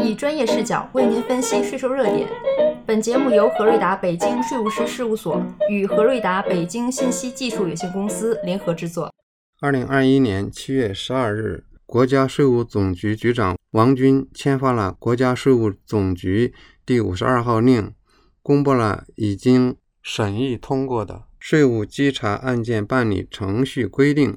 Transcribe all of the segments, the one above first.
以专业视角为您分析税收热点。本节目由何瑞达北京税务师事务所与何瑞达北京信息技术有限公司联合制作。二零二一年七月十二日，国家税务总局局长王军签发了国家税务总局第五十二号令，公布了已经审议通过的《税务稽查案件办理程序规定》，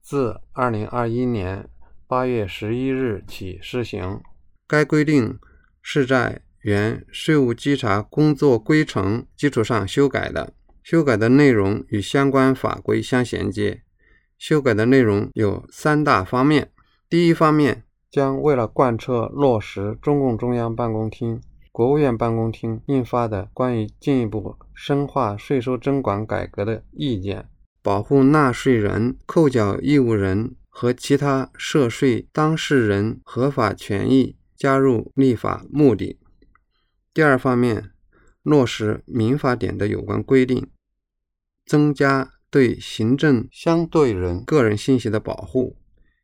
自二零二一年八月十一日起施行。该规定是在原税务稽查工作规程基础上修改的，修改的内容与相关法规相衔接。修改的内容有三大方面：第一方面，将为了贯彻落实中共中央办公厅、国务院办公厅印发的关于进一步深化税收征管改革的意见，保护纳税人、扣缴义务人和其他涉税当事人合法权益。加入立法目的。第二方面，落实民法典的有关规定，增加对行政相对人个人信息的保护。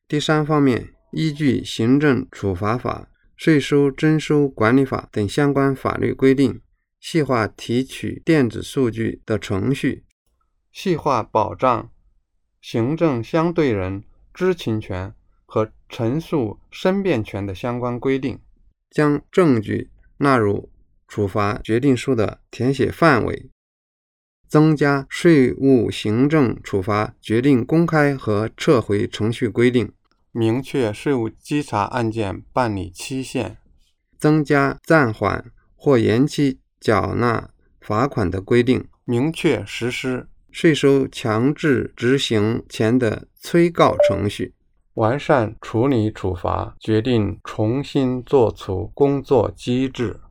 第三方面，依据《行政处罚法》《税收征收管理法》等相关法律规定，细化提取电子数据的程序，细化保障行政相对人知情权。和陈述申辩权的相关规定，将证据纳入处罚决定书的填写范围，增加税务行政处罚决定公开和撤回程序规定，明确税务稽查案件办理期限，增加暂缓或延期缴纳罚款的规定，明确实施税收强制执行前的催告程序。完善处理处罚决定重新作出工作机制。